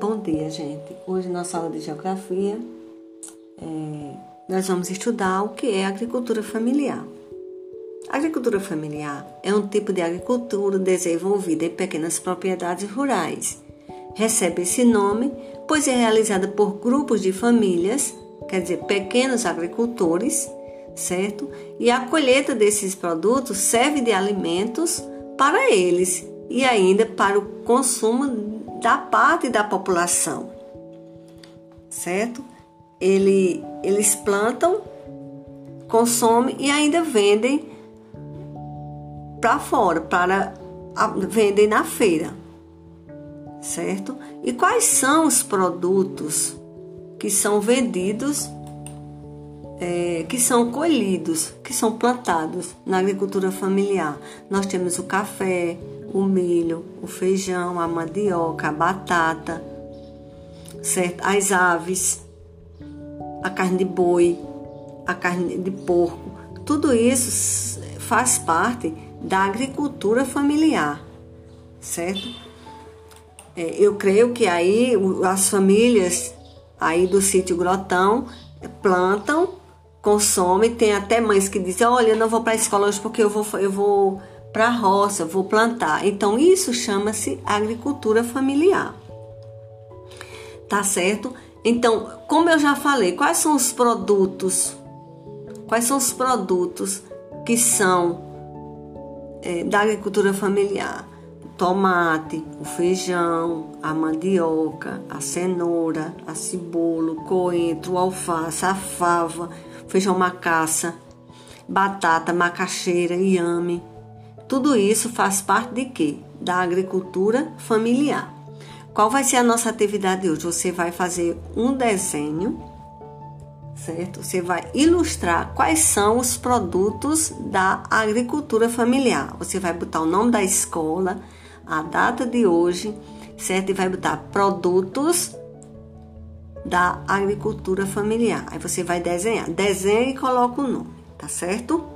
Bom dia, gente. Hoje, na sala de geografia, é, nós vamos estudar o que é agricultura familiar. A agricultura familiar é um tipo de agricultura desenvolvida em pequenas propriedades rurais. Recebe esse nome pois é realizada por grupos de famílias, quer dizer, pequenos agricultores, certo? E a colheita desses produtos serve de alimentos para eles e ainda para o consumo da parte da população, certo? Ele, eles plantam, consomem e ainda vendem para fora, para vendem na feira, certo? E quais são os produtos que são vendidos, é, que são colhidos, que são plantados na agricultura familiar? Nós temos o café, o milho, o feijão, a mandioca, a batata, certo? As aves, a carne de boi, a carne de porco, tudo isso faz parte da agricultura familiar, certo? É, eu creio que aí as famílias aí do sítio Grotão plantam, consomem, tem até mães que dizem, olha, eu não vou para a escola hoje porque eu vou, eu vou para a roça, vou plantar. Então, isso chama-se agricultura familiar. Tá certo? Então, como eu já falei, quais são os produtos? Quais são os produtos que são é, da agricultura familiar? O tomate, o feijão, a mandioca, a cenoura, a cebola, o coentro, o alface, a fava, feijão macaça, batata, macaxeira, inhame tudo isso faz parte de quê? Da agricultura familiar. Qual vai ser a nossa atividade hoje? Você vai fazer um desenho, certo? Você vai ilustrar quais são os produtos da agricultura familiar. Você vai botar o nome da escola, a data de hoje, certo? E vai botar produtos da agricultura familiar. Aí você vai desenhar. Desenha e coloca o nome, tá certo?